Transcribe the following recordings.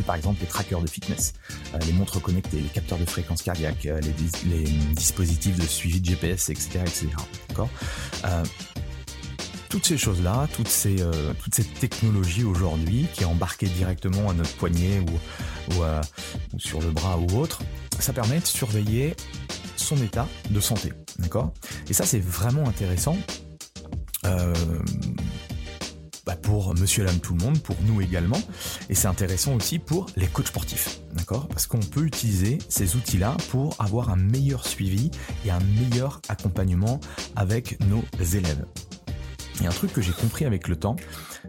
par exemple les trackers de fitness, euh, les montres connectées, les capteurs de fréquence cardiaque, euh, les, dispositifs de suivi de GPS, etc. etc. Euh, toutes ces choses-là, toutes ces, technologie aujourd'hui qui est embarquée directement à notre poignet ou, ou, sur le bras ou autre, ça permet de surveiller son état de santé. D'accord? Et ça, c'est vraiment intéressant. Bah, pour monsieur et dame tout le monde, pour nous également. Et c'est intéressant aussi pour les coachs sportifs. D'accord? Parce qu'on peut utiliser ces outils-là pour avoir un meilleur suivi et un meilleur accompagnement avec nos élèves. Et un truc que j'ai compris avec le temps,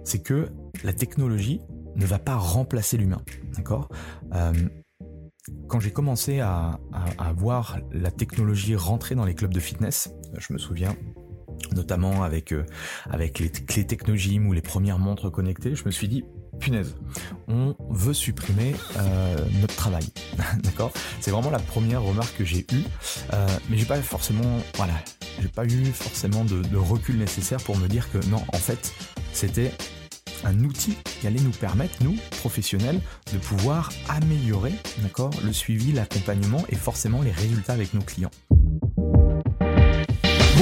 c'est que la technologie ne va pas remplacer l'humain. D'accord? Euh, quand j'ai commencé à, voir la technologie rentrer dans les clubs de fitness, je me souviens, notamment avec euh, les clés technologies ou les premières montres connectées, je me suis dit punaise, on veut supprimer euh, notre travail, C'est vraiment la première remarque que j'ai eue, euh, mais j'ai pas pas eu forcément de, recul nécessaire pour me dire que non, en fait, c'était un outil qui allait nous permettre, nous, professionnels, de pouvoir améliorer, le suivi, l'accompagnement et forcément les résultats avec nos clients.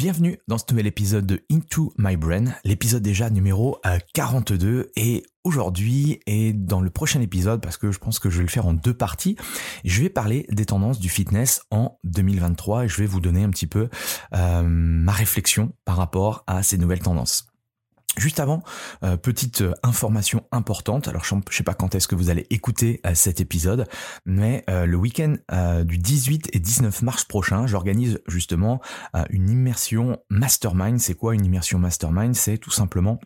Bienvenue dans ce nouvel épisode de Into My Brain, l'épisode déjà numéro 42 euh, et aujourd'hui et dans le prochain épisode parce que je pense que je vais le faire en deux parties, je vais parler des tendances du fitness en 2023 et je vais vous donner un petit peu euh, ma réflexion par rapport à ces nouvelles tendances. Juste avant, euh, petite euh, information importante. Alors, je ne sais pas quand est-ce que vous allez écouter euh, cet épisode, mais le week-end du 18 et 19 mars prochain, j'organise justement une immersion mastermind. C'est quoi une immersion mastermind? C'est tout simplement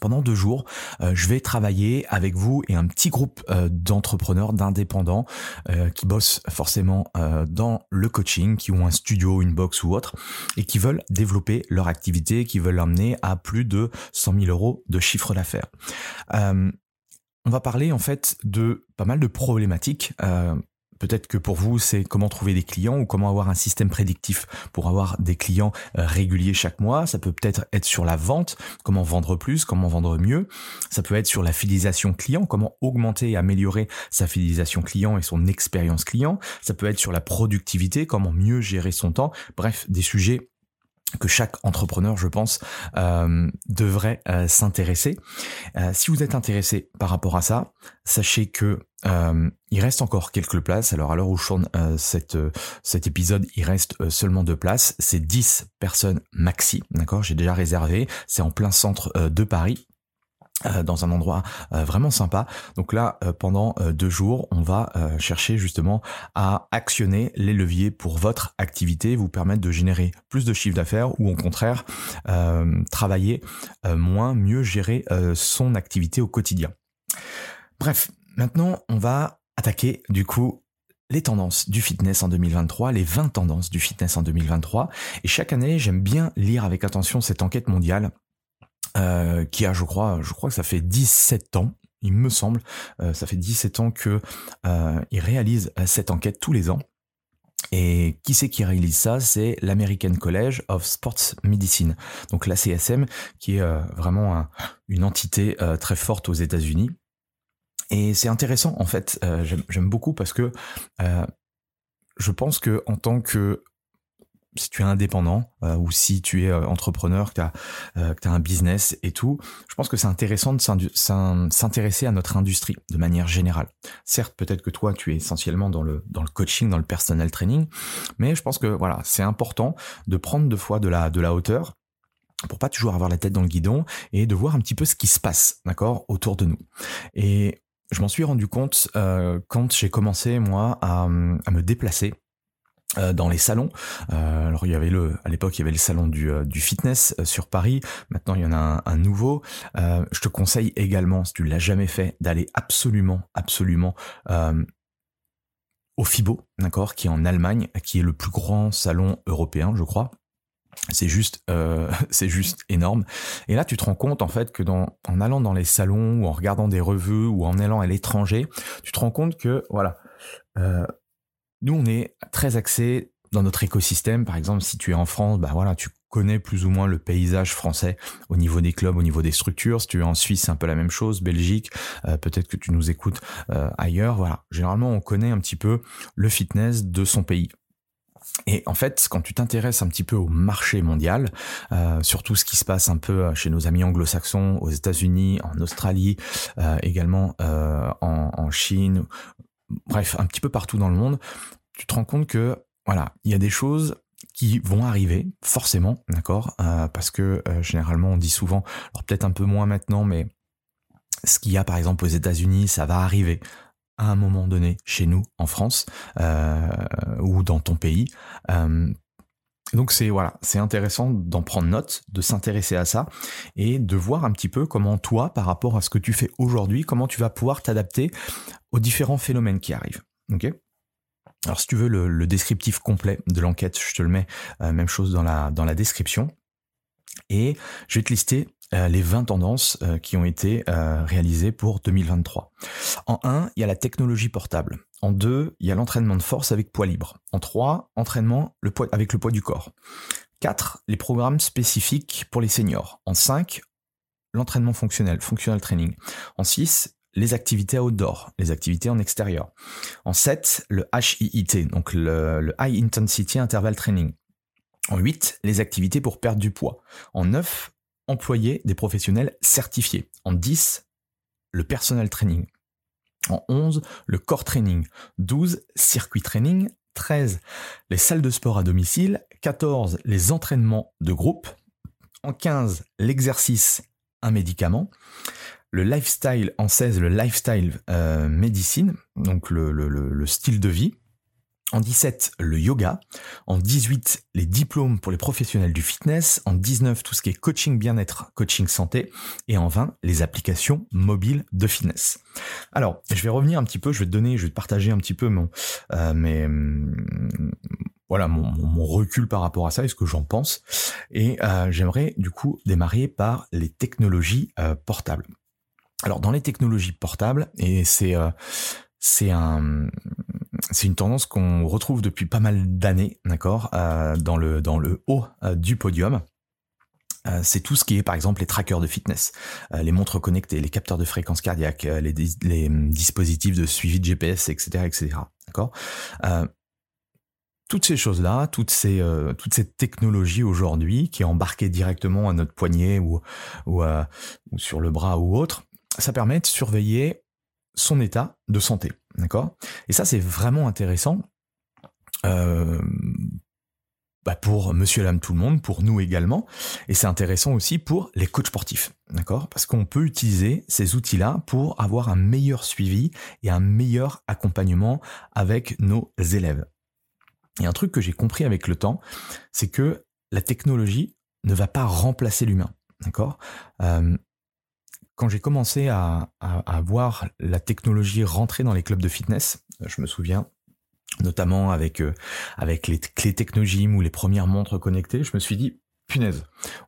pendant deux jours, euh, je vais travailler avec vous et un petit groupe euh, d'entrepreneurs, d'indépendants euh, qui bossent forcément dans le coaching, qui ont un studio, une box ou autre, et qui veulent développer leur activité, qui veulent l'emmener à plus de 100 000 euros de chiffre d'affaires. on va parler en fait de pas mal de problématiques Peut-être que pour vous, c'est comment trouver des clients ou comment avoir un système prédictif pour avoir des clients euh, réguliers chaque mois. Ça peut peut-être être sur la vente, comment vendre plus, comment vendre mieux. Ça peut être sur la fidélisation client, comment augmenter et améliorer sa fidélisation client et son expérience client. Ça peut être sur la productivité, comment mieux gérer son temps. Bref, des sujets que chaque entrepreneur, je pense, euh, devrait euh, s'intéresser. Euh, si vous êtes intéressé par rapport à ça, sachez que il reste encore quelques places. Alors à l'heure où je tourne cet épisode, il reste seulement deux places. C'est 10 personnes maxi, d'accord? J'ai déjà réservé. C'est en plein centre de Paris. Euh, dans un endroit euh, vraiment sympa. Donc là, euh, pendant deux jours, on va chercher justement à actionner les leviers pour votre activité, vous permettre de générer plus de chiffre d'affaires ou au contraire travailler moins, mieux gérer son activité au quotidien. Bref, maintenant on va attaquer du coup les tendances du fitness en 2023, les 20 tendances du fitness en 2023. Et chaque année, j'aime bien lire avec attention cette enquête mondiale euh, qui a, je crois, je crois que ça fait 17 ans. Il me semble, euh, ça fait 17 ans que euh, réalise cette enquête tous les ans. Et qui c'est qui réalise ça? C'est l'American College of Sports Medicine, donc la CSM, qui est euh, vraiment une entité euh, très forte aux États-Unis. Et c'est intéressant en fait, euh, j'aime beaucoup parce que je pense que en tant que si tu es indépendant euh, ou si tu es euh, entrepreneur, que tu as, euh, as, un business et tout, je pense que c'est intéressant de s'intéresser à notre industrie de manière générale. Certes, peut-être que toi, tu es essentiellement dans le, dans le coaching, dans le personal training, mais je pense que voilà, c'est important de prendre deux fois de la, de la hauteur pour pas toujours avoir la tête dans le guidon et de voir un petit peu ce qui se passe, d'accord, autour de nous. Et je m'en suis rendu compte euh, quand j'ai commencé moi à, à me déplacer dans les salons. Euh, alors il y avait le, à l'époque il y avait le salon du, euh, du fitness sur Paris. Maintenant il y en a un, nouveau. je te conseille également, si tu l'as jamais fait, d'aller absolument, absolument au FIBO, d'accord, qui est en Allemagne, qui est le plus grand salon européen, je crois. C'est juste, c'est juste énorme. Et là, tu te rends compte en fait que dans, en allant dans les salons ou en regardant des revues ou en allant à l'étranger, tu te rends compte que voilà, nous, on est très axé dans notre écosystème. Par exemple, si tu es en France, bah voilà, tu connais plus ou moins le paysage français au niveau des clubs, au niveau des structures. Si tu es en Suisse, c'est un peu la même chose. Belgique, euh, peut-être que tu nous écoutes euh, ailleurs. Voilà, généralement, on connaît un petit peu le fitness de son pays. Et en fait, quand tu t'intéresses un petit peu au marché mondial, euh, surtout ce qui se passe un peu chez nos amis anglo-saxons, aux États-Unis, en Australie, également en, en, Chine, bref, un petit peu partout dans le monde, tu te rends compte que voilà, il y a des choses qui vont arriver forcément, d'accord, euh, parce que euh, généralement on dit souvent, alors peut-être un peu moins maintenant, mais ce qu'il y a par exemple aux États-Unis, ça va arriver à un moment donné chez nous en France euh, ou dans ton pays. Donc c'est voilà, c'est intéressant d'en prendre note, de s'intéresser à ça et de voir un petit peu comment toi, par rapport à ce que tu fais aujourd'hui, comment tu vas pouvoir t'adapter aux différents phénomènes qui arrivent. Ok? Alors si tu veux le, descriptif complet de l'enquête, je te le mets, euh, même chose dans la, dans la description. Et je vais te lister euh, les 20 tendances euh, qui ont été réalisées pour 2023. En 1, il y a la technologie portable. En 2, il y a l'entraînement de force avec poids libre. En 3, entraînement avec le poids du corps. 4, les programmes spécifiques pour les seniors. En 5, l'entraînement fonctionnel, functional training. En 6, les activités outdoor, les activités en extérieur. En 7, le HIIT, donc le, High Intensity Interval Training. En 8, les activités pour perdre du poids. En 9, employer des professionnels certifiés. En 10, le personal training. En 11, le core training. 12, circuit training. 13, les salles de sport à domicile. 14, les entraînements de groupe. En 15, l'exercice, un médicament le lifestyle en 16, le lifestyle euh, médecine, donc le, le, le, style de vie. En 17, le yoga. En 18, les diplômes pour les professionnels du fitness. En 19, tout ce qui est coaching bien-être, coaching santé. Et en 20, les applications mobiles de fitness. Alors, je vais revenir un petit peu, je vais te donner, je vais te partager un petit peu mon, euh, mes, voilà mon, recul par rapport à ça et ce que j'en pense. Et euh, j'aimerais du coup démarrer par les technologies euh, portables. Alors dans les technologies portables, et c'est c'est un c'est une tendance qu'on retrouve depuis pas mal d'années, d'accord, euh, dans le dans le haut euh, du podium. c'est tout ce qui est par exemple les trackers de fitness, les montres connectées, les capteurs de fréquence cardiaque, les, les dispositifs de suivi de GPS, etc., etc. D'accord toutes ces choses-là, toutes ces toute cette technologie aujourd'hui qui est embarquée directement à notre poignet ou ou, ou sur le bras ou autre, ça permet de surveiller son état de santé, d'accord? Et ça, c'est vraiment intéressant euh, bah pour monsieur, l'âme, tout le monde, pour nous également, et c'est intéressant aussi pour les coachs sportifs, Parce qu'on peut utiliser ces outils-là pour avoir un meilleur suivi et un meilleur accompagnement avec nos élèves. Et un truc que j'ai compris avec le temps, c'est que la technologie ne va pas remplacer l'humain, euh, quand j'ai commencé à, voir la technologie rentrer dans les clubs de fitness, je me souviens, notamment avec avec les clés Technogym ou les premières montres connectées, je me suis dit punaise,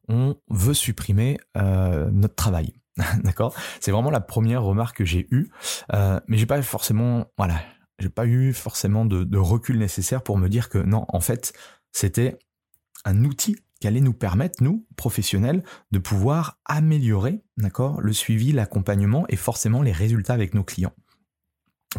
on veut supprimer notre travail. D'accord? C'est vraiment la première remarque que j'ai eue, euh, mais j'ai pas forcément, voilà, j'ai pas eu forcément de, recul nécessaire pour me dire que non, en fait, c'était un outil qui allait nous permettre, nous, professionnels, de pouvoir améliorer, d'accord, le suivi, l'accompagnement et forcément les résultats avec nos clients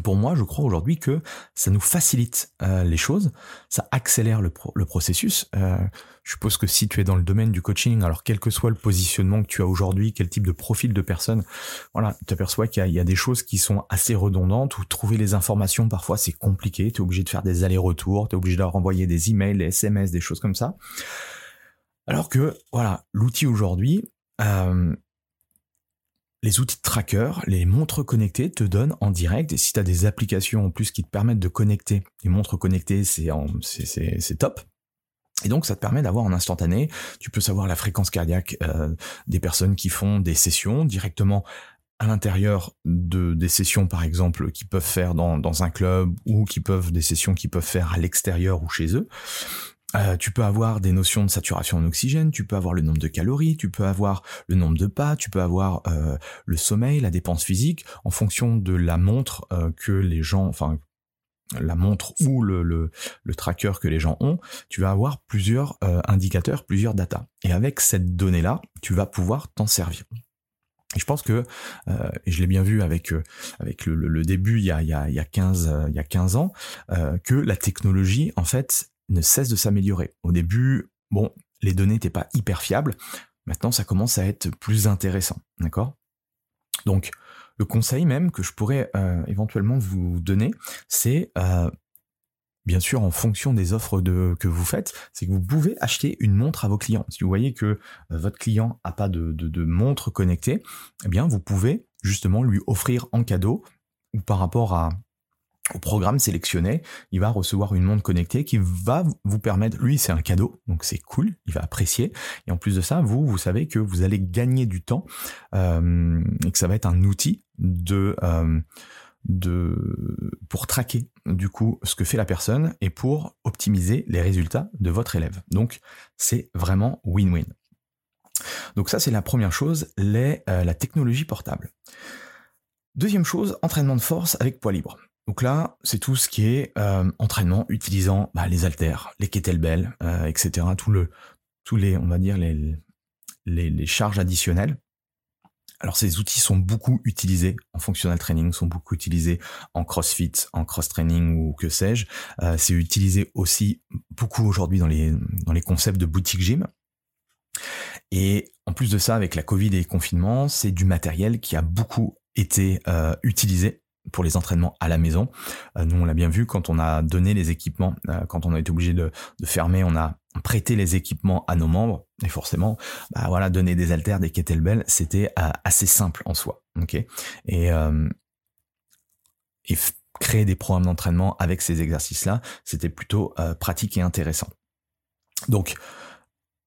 pour moi, je crois aujourd'hui que ça nous facilite euh, les choses, ça accélère le, processus. Euh, je suppose que si tu es dans le domaine du coaching, alors quel que soit le positionnement que tu as aujourd'hui, quel type de profil de personne, voilà, tu aperçois qu'il y, a des choses qui sont assez redondantes, ou trouver les informations, parfois c'est compliqué, tu es obligé de faire des allers-retours, tu es obligé de leur envoyer des emails, des SMS, des choses comme ça. Alors que, voilà, l'outil aujourd'hui, euh, les outils de tracker, les montres connectées te donnent en direct, et si tu as des applications en plus qui te permettent de connecter, les montres connectées, c'est c'est top. Et donc ça te permet d'avoir en instantané, tu peux savoir la fréquence cardiaque euh, des personnes qui font des sessions directement à l'intérieur de des sessions par exemple qui peuvent faire dans, dans un club ou qui peuvent des sessions qui peuvent faire à l'extérieur ou chez eux. Euh, tu peux avoir des notions de saturation en oxygène, tu peux avoir le nombre de calories, tu peux avoir le nombre de pas, tu peux avoir euh, le sommeil, la dépense physique, en fonction de la montre euh, que les gens, enfin la montre ou le, le, tracker que les gens ont, tu vas avoir plusieurs indicateurs, plusieurs data. Et avec cette donnée-là, tu vas pouvoir t'en servir. Et je pense que, et je l'ai bien vu avec avec le, début il y a, il y a, il y a 15 il y a 15 ans, que la technologie en fait ne cesse de s'améliorer. Au début, bon, les données n'étaient pas hyper fiables. Maintenant, ça commence à être plus intéressant. D'accord? Donc, le conseil même que je pourrais euh, éventuellement vous donner, c'est euh, bien sûr en fonction des offres que vous faites, c'est que vous pouvez acheter une montre à vos clients. Si vous voyez que euh, votre client n'a pas de, de, montre connectée, eh bien vous pouvez justement lui offrir en cadeau ou par rapport à au programme sélectionné, il va recevoir une montre connectée qui va vous permettre, lui c'est un cadeau, donc c'est cool, il va apprécier, et en plus de ça, vous, vous savez que vous allez gagner du temps, euh, et que ça va être un outil de, euh, de, pour traquer du coup ce que fait la personne et pour optimiser les résultats de votre élève. Donc c'est vraiment win-win. Donc ça c'est la première chose, les, euh, la technologie portable. Deuxième chose, entraînement de force avec poids libre. Donc là, c'est tout ce qui est euh, entraînement utilisant bah, les haltères, les kettlebells, euh, etc. Tout le, tous les, on va dire les, les, les, charges additionnelles. Alors ces outils sont beaucoup utilisés en functional training, sont beaucoup utilisés en CrossFit, en cross training ou que sais-je. Euh, c'est utilisé aussi beaucoup aujourd'hui dans les dans les concepts de boutique gym. Et en plus de ça, avec la Covid et les confinements, c'est du matériel qui a beaucoup été euh, utilisé pour les entraînements à la maison. Euh, nous, on l'a bien vu quand on a donné les équipements, euh, quand on a été obligé de, fermer, on a prêté les équipements à nos membres. Et forcément, bah voilà, donner des haltères, des kettlebells, c'était euh, assez simple en soi. Ok? Et, et créer des programmes d'entraînement avec ces exercices-là, c'était plutôt pratique et intéressant. Donc,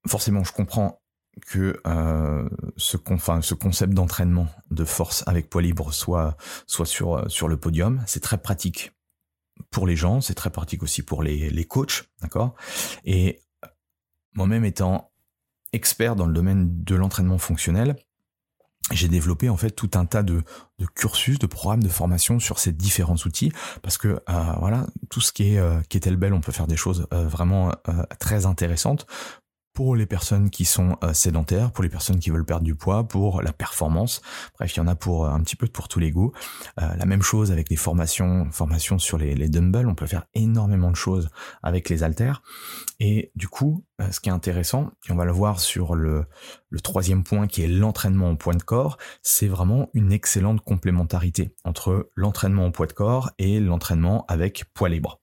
forcément, je comprends que euh, ce, enfin, ce concept d'entraînement de force avec poids libre soit, soit sur, euh, sur le podium. C'est très pratique pour les gens, c'est très pratique aussi pour les, les coachs, d'accord? Et moi-même étant expert dans le domaine de l'entraînement fonctionnel, j'ai développé en fait tout un tas de, de, cursus, de programmes de formation sur ces différents outils parce que euh, voilà tout ce qui est euh, kettlebell, on peut faire des choses euh, vraiment très intéressantes pour les personnes qui sont euh, sédentaires, pour les personnes qui veulent perdre du poids, pour la performance. Bref, il y en a pour euh, un petit peu pour tous les goûts. Euh, la même chose avec les formations, formations sur les, les, dumbbells. On peut faire énormément de choses avec les haltères. Et du coup, ce qui est intéressant, et on va le voir sur le, le troisième point qui est l'entraînement au poids de corps, c'est vraiment une excellente complémentarité entre l'entraînement au poids de corps et l'entraînement avec poids libre.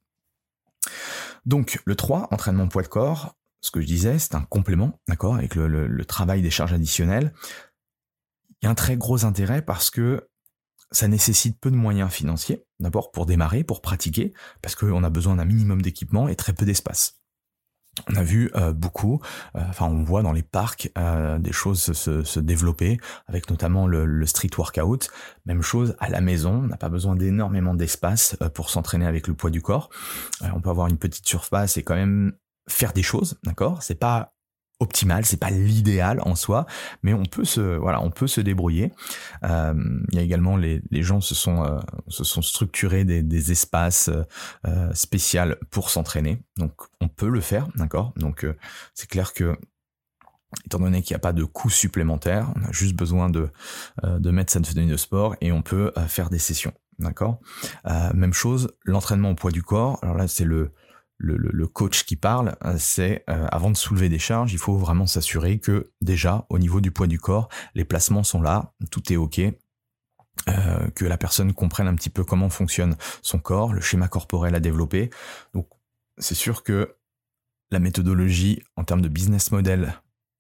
Donc le 3, entraînement poids de corps, ce que je disais, c'est un complément, d'accord, avec le, travail des charges additionnelles. Il y a un très gros intérêt parce que ça nécessite peu de moyens financiers, d'abord pour démarrer, pour pratiquer, parce qu'on a besoin d'un minimum d'équipement et très peu d'espace. on a vu euh, beaucoup, euh, enfin on voit dans les parcs euh, des choses se, se, développer, avec notamment le, le, street workout. Même chose à la maison, on n'a pas besoin d'énormément d'espace pour s'entraîner avec le poids du corps. on peut avoir une petite surface et quand même faire des choses, d'accord? C'est pas optimal, c'est pas l'idéal en soi, mais on peut se voilà, on peut se débrouiller. Euh, il y a également les, les gens se sont euh, se sont structurés des, des espaces euh, spéciaux pour s'entraîner, donc on peut le faire, d'accord? Donc euh, c'est clair que étant donné qu'il n'y a pas de coûts supplémentaires, on a juste besoin de de mettre sa tenue de sport et on peut faire des sessions, d'accord? même chose, l'entraînement au poids du corps. Alors là, c'est le le, coach qui parle, euh, c'est euh, avant de soulever des charges, il faut vraiment s'assurer que déjà au niveau du poids du corps, les placements sont là, tout est ok, euh, que la personne comprenne un petit peu comment fonctionne son corps, le schéma corporel à développer. Donc c'est sûr que la méthodologie en termes de business model,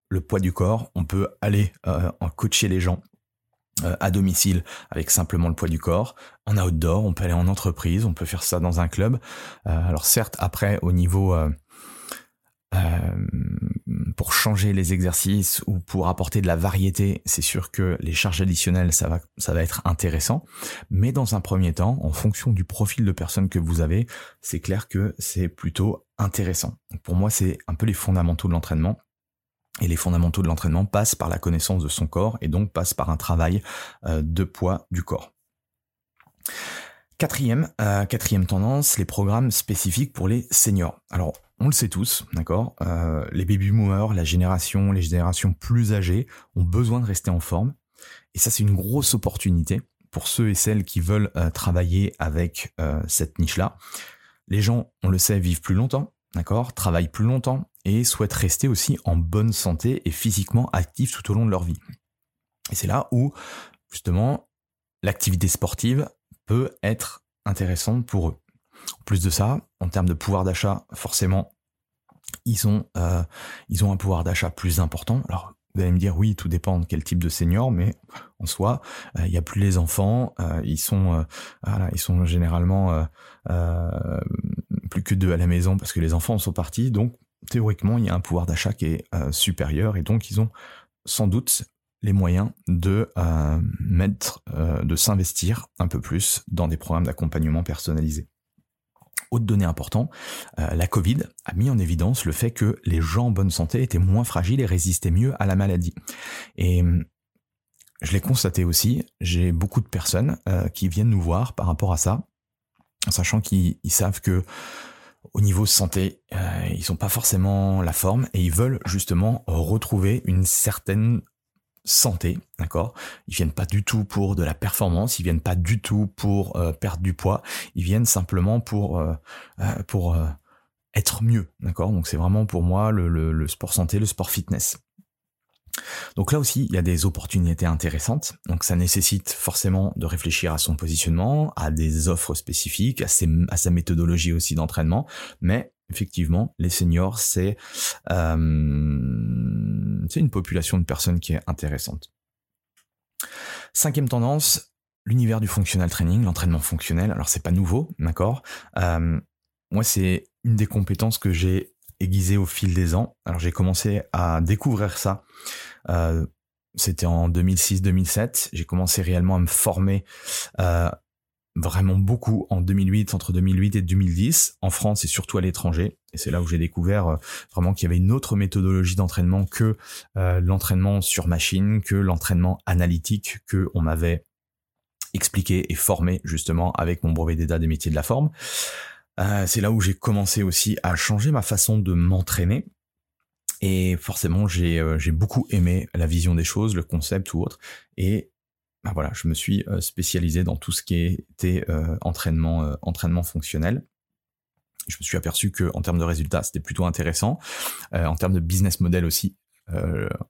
le poids du corps, on peut aller en coacher les gens à domicile avec simplement le poids du corps, en outdoor, on peut aller en entreprise, on peut faire ça dans un club. Euh, alors certes, après, au niveau... Euh, pour changer les exercices ou pour apporter de la variété, c'est sûr que les charges additionnelles, ça va, ça va être intéressant. Mais dans un premier temps, en fonction du profil de personne que vous avez, c'est clair que c'est plutôt intéressant. Pour moi, c'est un peu les fondamentaux de l'entraînement. Et les fondamentaux de l'entraînement passent par la connaissance de son corps et donc passent par un travail euh, de poids du corps. Quatrième, euh, quatrième tendance, les programmes spécifiques pour les seniors. Alors, on le sait tous, d'accord euh, Les baby boomers, la génération, les générations plus âgées ont besoin de rester en forme. Et ça, c'est une grosse opportunité pour ceux et celles qui veulent travailler avec cette niche-là. Les gens, on le sait, vivent plus longtemps, d'accord? Travaillent plus longtemps, et souhaitent rester aussi en bonne santé et physiquement actifs tout au long de leur vie. Et c'est là où, justement, l'activité sportive peut être intéressante pour eux. En plus de ça, en termes de pouvoir d'achat, forcément, ils ont, euh, ils ont un pouvoir d'achat plus important. Alors, vous allez me dire, oui, tout dépend de quel type de senior, mais en soi, euh, il n'y a plus les enfants, euh, ils sont, voilà, ils sont généralement plus que deux à la maison parce que les enfants sont partis, donc théoriquement, il y a un pouvoir d'achat qui est euh, supérieur et donc ils ont sans doute les moyens de euh, mettre, euh, de s'investir un peu plus dans des programmes d'accompagnement personnalisés. Autre donnée importante, la Covid a mis en évidence le fait que les gens en bonne santé étaient moins fragiles et résistaient mieux à la maladie. Et je l'ai constaté aussi, j'ai beaucoup de personnes qui viennent nous voir par rapport à ça, sachant qu'ils savent que au niveau santé, euh, ils n'ont pas forcément la forme et ils veulent justement retrouver une certaine santé, d'accord? Ils viennent pas du tout pour de la performance, ils viennent pas du tout pour euh, perdre du poids, ils viennent simplement pour euh, être mieux, Donc c'est vraiment pour moi le sport santé, le sport fitness. Donc là aussi, il y a des opportunités intéressantes. Donc ça nécessite forcément de réfléchir à son positionnement, à des offres spécifiques, à, sa méthodologie aussi d'entraînement. Mais effectivement, les seniors, c'est euh, une population de personnes qui est intéressante. Cinquième tendance, l'univers du functional training, l'entraînement fonctionnel. Alors c'est pas nouveau, d'accord? Euh, moi, c'est une des compétences que j'ai aiguisé au fil des ans. Alors j'ai commencé à découvrir ça. Euh, c'était en 2006-2007. J'ai commencé réellement à me former euh, vraiment beaucoup en 2008, entre 2008 et 2010, en France et surtout à l'étranger. Et c'est là où j'ai découvert euh, vraiment qu'il y avait une autre méthodologie d'entraînement que l'entraînement sur machine, que l'entraînement analytique que on m'avait expliqué et formé justement avec mon brevet d'état des métiers de la forme. Euh, c'est là où j'ai commencé aussi à changer ma façon de m'entraîner. Et forcément, j'ai euh, beaucoup aimé la vision des choses, le concept ou autre. Et bah voilà, je me suis euh, spécialisé dans tout ce qui était entraînement, entraînement fonctionnel. Je me suis aperçu que en termes de résultats, c'était plutôt intéressant. en termes de business model aussi,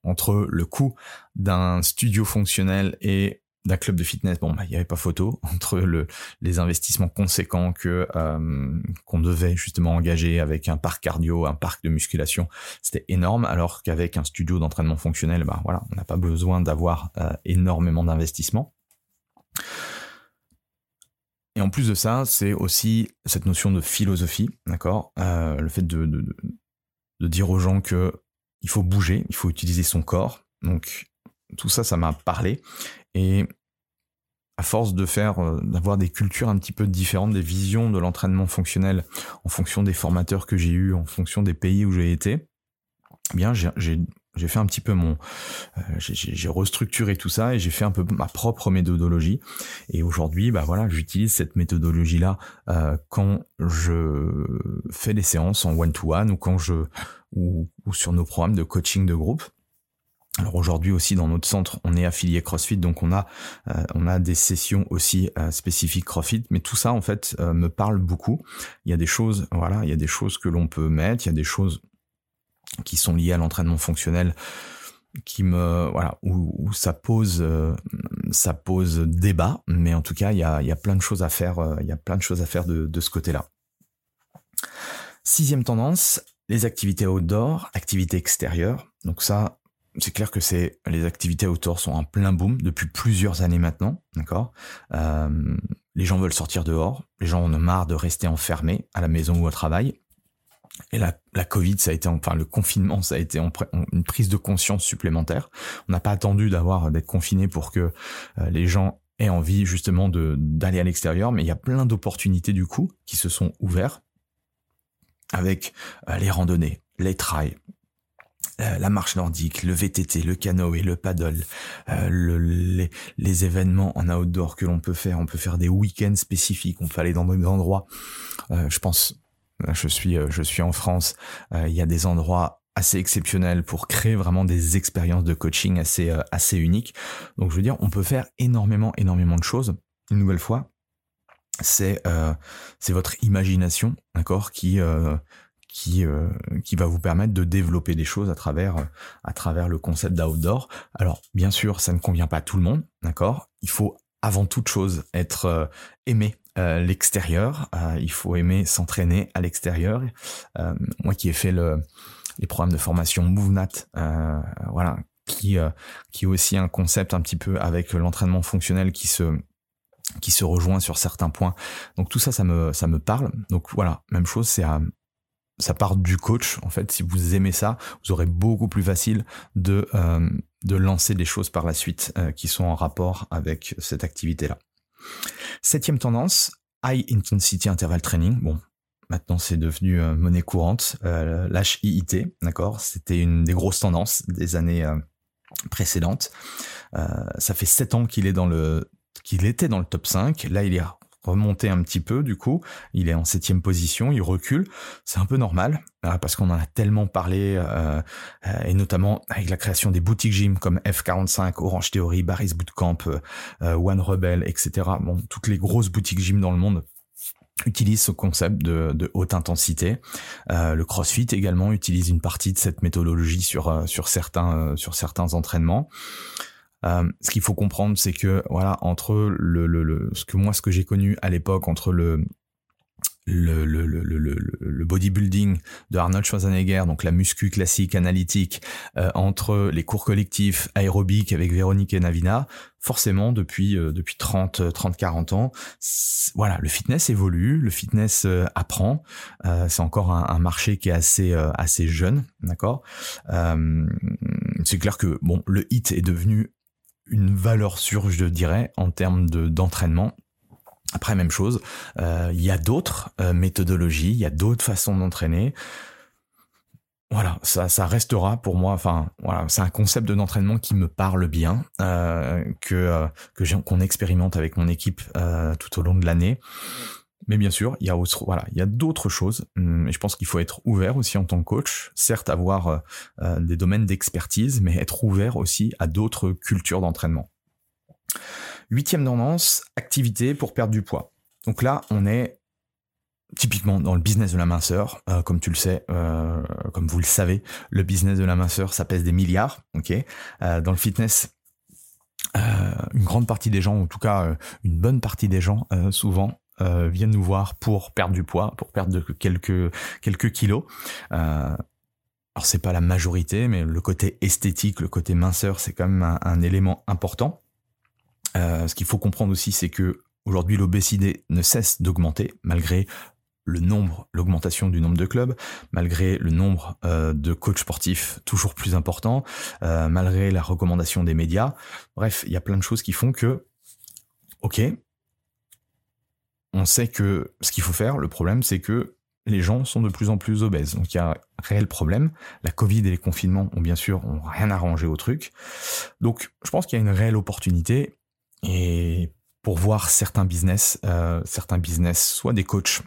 entre le coût d'un studio fonctionnel et d'un club de fitness, bon, bah, il n'y avait pas photo entre le, les investissements conséquents que euh, qu'on devait justement engager avec un parc cardio, un parc de musculation, c'était énorme, alors qu'avec un studio d'entraînement fonctionnel, bah voilà, on n'a pas besoin d'avoir euh, énormément d'investissement. Et en plus de ça, c'est aussi cette notion de philosophie, d'accord, euh, le fait de, de, de dire aux gens que il faut bouger, il faut utiliser son corps. Donc tout ça, ça m'a parlé. Et à force de faire, euh, d'avoir des cultures un petit peu différentes, des visions de l'entraînement fonctionnel en fonction des formateurs que j'ai eus, en fonction des pays où j'ai été, eh bien j'ai j'ai fait un petit peu mon, euh, j'ai restructuré tout ça et j'ai fait un peu ma propre méthodologie. Et aujourd'hui, bah voilà, j'utilise cette méthodologie-là euh, quand je fais des séances en one-to-one ou quand je ou, sur nos programmes de coaching de groupe. Alors aujourd'hui aussi dans notre centre, on est affilié CrossFit, donc on a euh, on a des sessions aussi spécifiques CrossFit, mais tout ça en fait me parle beaucoup. Il y a des choses, voilà, il y a des choses que l'on peut mettre, il y a des choses qui sont liées à l'entraînement fonctionnel qui me voilà où, ça pose euh, ça pose débat. Mais en tout cas il y a, y a plein de choses à faire euh, il y a plein de choses à faire de, de ce côté là sixième tendance les activités outdoor activités extérieures. Donc ça c'est clair que c'est les activités outdoor sont en plein boom depuis plusieurs années maintenant d'accord? Euh, les gens veulent sortir dehors les gens en ont marre de rester enfermés à la maison ou au travail et la, la Covid, ça a été, enfin le confinement, ça a été une prise de conscience supplémentaire. On n'a pas attendu d'avoir d'être confiné pour que euh, les gens aient envie justement de d'aller à l'extérieur, mais il y a plein d'opportunités du coup qui se sont ouvertes avec euh, les randonnées, les trails, euh, la marche nordique, le VTT, le canoë, le paddle, le, les, les, événements en outdoor que l'on peut faire. On peut faire des week-ends spécifiques. On peut aller dans des endroits. je pense je suis, euh, je suis en France. Euh, il y a des endroits assez exceptionnels pour créer vraiment des expériences de coaching assez, euh, assez uniques. Donc je veux dire, on peut faire énormément, énormément de choses. Une nouvelle fois, c'est c'est votre imagination, d'accord, qui qui qui va vous permettre de développer des choses à travers à travers le concept d'outdoor. Alors bien sûr, ça ne convient pas à tout le monde, d'accord? Il faut avant toute chose être aimé euh, l'extérieur. Euh, il faut aimer s'entraîner à l'extérieur. Euh, moi qui ai fait le, les programmes de formation MoveNat, voilà, qui qui est aussi un concept un petit peu avec l'entraînement fonctionnel qui se qui se rejoint sur certains points. Donc tout ça, ça me ça me parle. Donc voilà, même chose, c'est ça part du coach. En fait, si vous aimez ça, vous aurez beaucoup plus facile de de lancer des choses par la suite qui sont en rapport avec cette activité-là. Septième tendance, High Intensity Interval Training. Bon, maintenant c'est devenu euh, monnaie courante. Euh, L'HIIT, d'accord? C'était une des grosses tendances des années euh, précédentes. Euh, ça fait sept ans qu'il est dans le qu'il était dans le top 5. Là, il est remonter un petit peu du coup. Il est en septième position, il recule. C'est un peu normal euh, parce qu'on en a tellement parlé euh, euh, et notamment avec la création des boutiques gym comme F45, Orange Theory, Barry's Bootcamp, One Rebel, etc. Bon, toutes les grosses boutiques gym dans le monde utilisent ce concept de, haute intensité. le CrossFit également utilise une partie de cette méthodologie sur sur certains sur certains entraînements. Euh, ce qu'il faut comprendre, c'est que voilà, entre le, le, le, ce que moi, ce que j'ai connu à l'époque, entre le le, le, le, le, bodybuilding de Arnold Schwarzenegger, donc la muscu classique analytique, euh, entre les cours collectifs aérobiques avec Véronique et Navina, forcément depuis euh, depuis 30 30 40 ans, voilà, le fitness évolue, le fitness apprend, c'est encore un, un, marché qui est assez assez jeune, d'accord? c'est clair que bon, le hit est devenu une valeur sûre, je dirais, en termes de d'entraînement. Après, même chose, euh, il y a d'autres euh, méthodologies, il y a d'autres façons d'entraîner. Voilà, ça, ça restera pour moi. Enfin, voilà, c'est un concept de d'entraînement qui me parle bien, euh, que que qu'on expérimente avec mon équipe tout au long de l'année. Mais bien sûr, il y a voilà, il y a d'autres choses. Hum, et je pense qu'il faut être ouvert aussi en tant que coach. Certes, avoir euh, euh, des domaines d'expertise, mais être ouvert aussi à d'autres cultures d'entraînement. Huitième tendance, activité pour perdre du poids. Donc là, on est typiquement dans le business de la minceur, euh, comme tu le sais, comme vous le savez, le business de la minceur, ça pèse des milliards. Ok? dans le fitness, une grande partie des gens, en tout cas une bonne partie des gens, souvent euh, viennent nous voir pour perdre du poids, pour perdre quelques quelques kilos. Euh, alors c'est pas la majorité, mais le côté esthétique, le côté minceur, c'est quand même un, élément important. Euh, ce qu'il faut comprendre aussi, c'est que aujourd'hui l'obésité ne cesse d'augmenter malgré le nombre, l'augmentation du nombre de clubs, malgré le nombre euh, de coachs sportifs toujours plus important, malgré la recommandation des médias. Bref, il y a plein de choses qui font que, ok, on sait que ce qu'il faut faire, le problème c'est que les gens sont de plus en plus obèses. Donc il y a un réel problème. La Covid et les confinements ont bien sûr rien arrangé au truc. Donc je pense qu'il y a une réelle opportunité et pour voir certains business, euh, certains business, soit des coachs,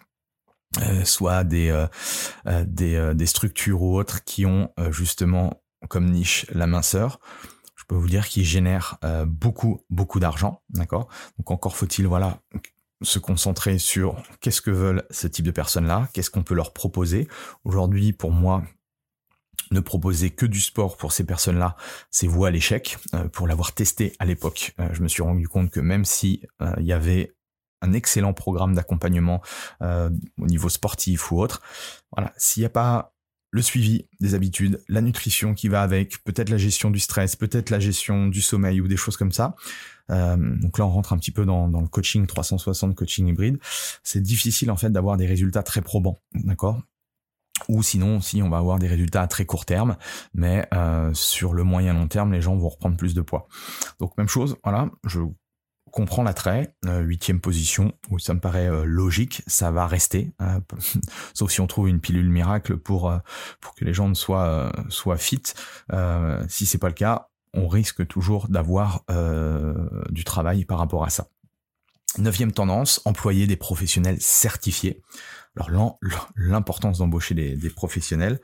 euh, soit des euh, des, des, structures ou autres qui ont justement comme niche la minceur. Je peux vous dire qu'ils génèrent beaucoup beaucoup d'argent, d'accord? Donc encore faut-il voilà se concentrer sur qu'est-ce que veulent ce type de personnes-là, qu'est-ce qu'on peut leur proposer. Aujourd'hui, pour moi, ne proposer que du sport pour ces personnes-là, c'est vous à l'échec. Euh, pour l'avoir testé à l'époque, euh, je me suis rendu compte que même si euh, il y avait un excellent programme d'accompagnement au niveau sportif ou autre, voilà, s'il n'y a pas le suivi des habitudes, la nutrition qui va avec, peut-être la gestion du stress, peut-être la gestion du sommeil ou des choses comme ça. Euh, donc là, on rentre un petit peu dans, dans le coaching 360, coaching hybride. C'est difficile en fait d'avoir des résultats très probants, d'accord? Ou sinon, si on va avoir des résultats à très court terme, mais euh, sur le moyen long terme, les gens vont reprendre plus de poids. Donc même chose, voilà, je comprend l'attrait, euh, huitième position, où ça me paraît euh, logique, ça va rester, hein, sauf si on trouve une pilule miracle pour euh, pour que les gens soient soient fit. si c'est pas le cas, on risque toujours d'avoir du travail par rapport à ça. Neuvième tendance, employer des professionnels certifiés. Alors l'importance d'embaucher des, professionnels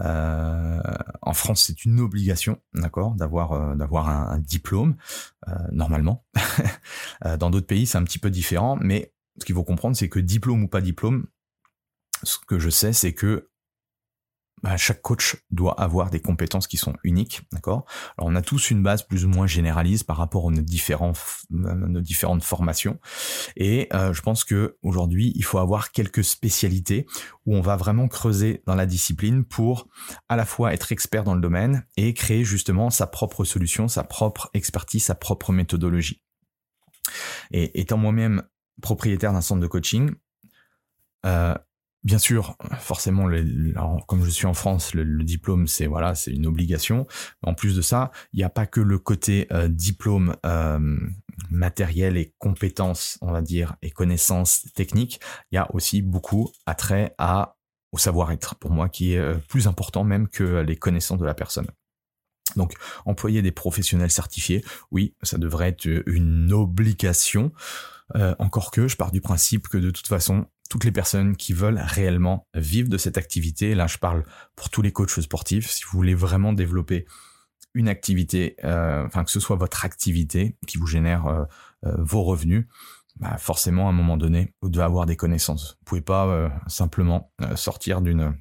euh, en France, c'est une obligation, d'accord, d'avoir euh, d'avoir un, diplôme euh, normalement. Dans d'autres pays, c'est un petit peu différent, mais ce qu'il faut comprendre, c'est que diplôme ou pas diplôme, ce que je sais, c'est que bah, chaque coach doit avoir des compétences qui sont uniques, d'accord? Alors on a tous une base plus ou moins généraliste par rapport à nos, différents, nos différentes formations, et euh, je pense que aujourd'hui il faut avoir quelques spécialités où on va vraiment creuser dans la discipline pour à la fois être expert dans le domaine et créer justement sa propre solution, sa propre expertise, sa propre méthodologie. Et étant moi-même propriétaire d'un centre de coaching, euh, Bien sûr, forcément, comme je suis en France, le, diplôme c'est voilà, c'est une obligation. En plus de ça, il n'y a pas que le côté euh, diplôme euh, matériel et compétences, on va dire, et connaissances techniques. Il y a aussi beaucoup attrait à au savoir-être pour moi, qui est euh, plus important même que les connaissances de la personne. Donc, employer des professionnels certifiés, oui, ça devrait être une obligation. encore que je pars du principe que de toute façon, toutes les personnes qui veulent réellement vivre de cette activité. Là, je parle pour tous les coachs sportifs. Si vous voulez vraiment développer une activité, euh, enfin que ce soit votre activité qui vous génère euh, euh, vos revenus, bah forcément à un moment donné, vous devez avoir des connaissances. Vous pouvez pas simplement sortir d'une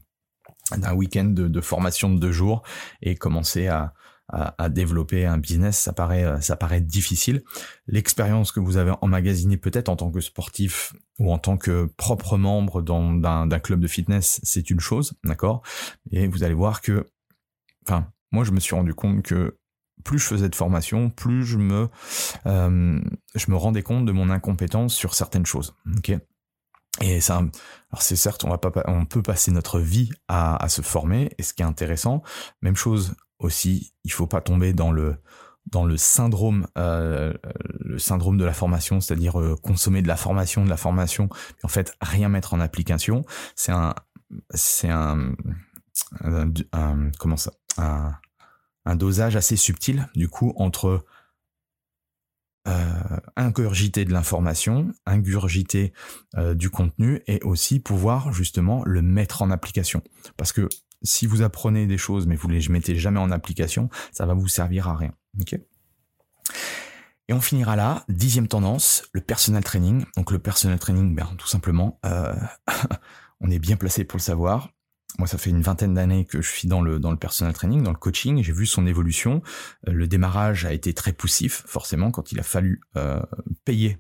d'un week-end de, formation de deux jours et commencer à, à, développer un business, ça paraît, euh, ça paraît difficile. L'expérience que vous avez emmagasinée peut-être en tant que sportif ou en tant que propre membre d'un club de fitness, c'est une chose, d'accord? Et vous allez voir que, enfin, moi je me suis rendu compte que plus je faisais de formation, plus je me, euh, je me rendais compte de mon incompétence sur certaines choses. Ok? Et ça, alors c'est certes, on va pas, on peut passer notre vie à, à se former, et ce qui est intéressant. Même chose aussi, il faut pas tomber dans le dans le syndrome euh, le syndrome de la formation, c'est-à-dire euh, consommer de la formation, de la formation, en fait rien mettre en application. C'est un c'est un, comment ça un, un dosage assez subtil du coup entre euh, ingurgiter de l'information, ingurgiter euh, du contenu et aussi pouvoir justement le mettre en application. Parce que si vous apprenez des choses mais vous les mettez jamais en application, ça va vous servir à rien. Ok? Et on finira là, dixième tendance, le personal training. Donc le personal training, ben, tout simplement, euh, on est bien placé pour le savoir. Moi, ça fait une vingtaine d'années que je suis dans le dans le personal training, dans le coaching. J'ai vu son évolution. Euh, le démarrage a été très poussif, forcément, quand il a fallu euh, payer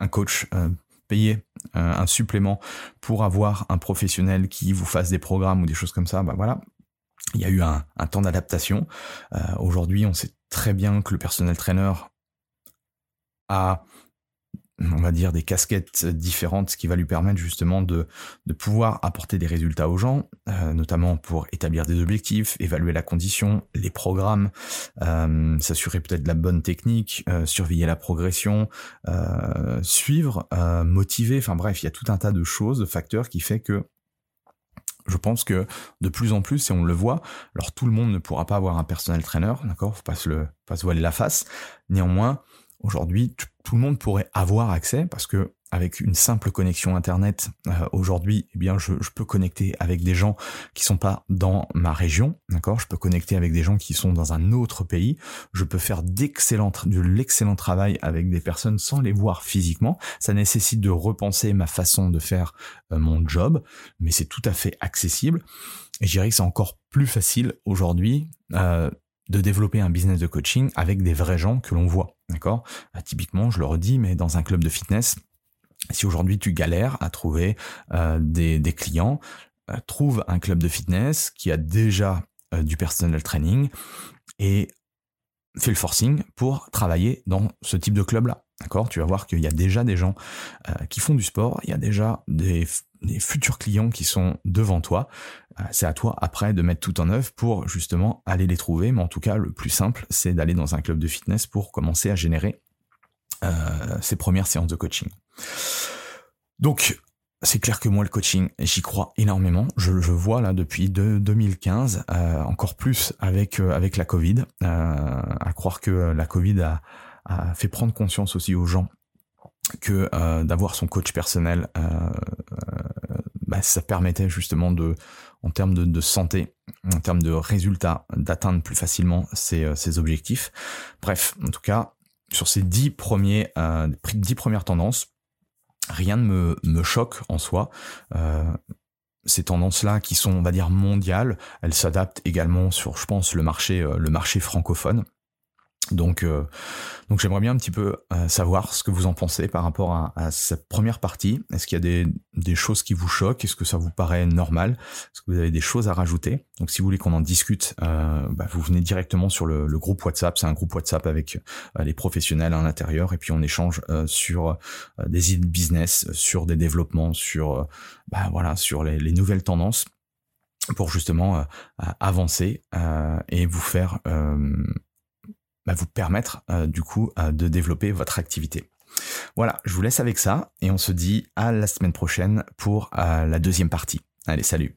un coach, euh, payer un supplément pour avoir un professionnel qui vous fasse des programmes ou des choses comme ça. Bah voilà, il y a eu un, temps d'adaptation. Aujourd'hui, on sait très bien que le personnel trainer a on va dire, des casquettes différentes, ce qui va lui permettre justement de, de pouvoir apporter des résultats aux gens, euh, notamment pour établir des objectifs, évaluer la condition, les programmes, euh, s'assurer peut-être de la bonne technique, euh, surveiller la progression, suivre, motiver, enfin bref, il y a tout un tas de choses, de facteurs qui fait que je pense que de plus en plus, et on le voit, alors tout le monde ne pourra pas avoir un personnel trainer, d'accord Faut pas se le, pas se voiler la face. Néanmoins, aujourd'hui, tout le monde pourrait avoir accès parce que avec une simple connexion internet euh, aujourd'hui, eh bien je, peux connecter avec des gens qui sont pas dans ma région, d'accord? Je peux connecter avec des gens qui sont dans un autre pays. Je peux faire d'excellent de l'excellent travail avec des personnes sans les voir physiquement. Ça nécessite de repenser ma façon de faire euh, mon job, mais c'est tout à fait accessible. Et je dirais que c'est encore plus facile aujourd'hui euh, de développer un business de coaching avec des vrais gens que l'on voit, d'accord? Typiquement, je le redis, mais dans un club de fitness si aujourd'hui tu galères à trouver euh, des, clients, euh, trouve un club de fitness qui a déjà euh, du personnel training et fais le forcing pour travailler dans ce type de club-là. D'accord? Tu vas voir qu'il y a déjà des gens qui font du sport, il y a déjà des, des futurs clients qui sont devant toi. c'est à toi après de mettre tout en œuvre pour justement aller les trouver. Mais en tout cas, le plus simple, c'est d'aller dans un club de fitness pour commencer à générer ses premières séances de coaching. Donc, c'est clair que moi, le coaching, j'y crois énormément. Je le vois là depuis 2015, euh, encore plus avec euh, avec la Covid. Euh, à croire que la Covid a, fait prendre conscience aussi aux gens que d'avoir son coach personnel, bah, ça permettait justement de, en termes de, santé, en termes de résultats, d'atteindre plus facilement ses, ses objectifs. Bref, en tout cas, sur ces dix premiers, dix premières tendances, rien ne me, me choque en soi. Euh, ces tendances-là qui sont, on va dire, mondiales, elles s'adaptent également sur, je pense, le marché, euh, le marché francophone. Donc, euh, donc j'aimerais bien un petit peu euh, savoir ce que vous en pensez par rapport à, cette première partie. Est-ce qu'il y a des, des, choses qui vous choquent? Est-ce que ça vous paraît normal? Est-ce que vous avez des choses à rajouter? Donc, si vous voulez qu'on en discute, euh, bah, vous venez directement sur le, le groupe WhatsApp. C'est un groupe WhatsApp avec les professionnels à l'intérieur, et puis on échange sur des idées business, sur des développements, sur bah, voilà, sur les, les nouvelles tendances pour justement avancer et vous faire bah, vous permettre euh, du coup euh, de développer votre activité. Voilà, je vous laisse avec ça et on se dit à la semaine prochaine pour euh, la deuxième partie. Allez, salut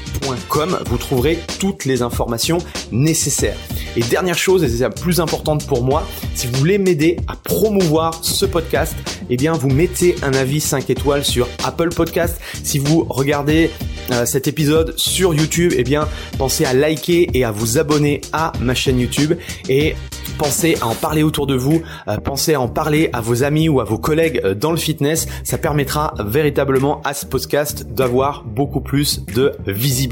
Vous trouverez toutes les informations nécessaires. Et dernière chose, et c'est la plus importante pour moi, si vous voulez m'aider à promouvoir ce podcast, eh bien vous mettez un avis 5 étoiles sur Apple Podcast. Si vous regardez euh, cet épisode sur YouTube, eh bien pensez à liker et à vous abonner à ma chaîne YouTube et pensez à en parler autour de vous, euh, pensez à en parler à vos amis ou à vos collègues euh, dans le fitness, ça permettra véritablement à ce podcast d'avoir beaucoup plus de visibilité.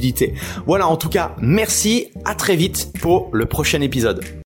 Voilà, en tout cas, merci, à très vite pour le prochain épisode.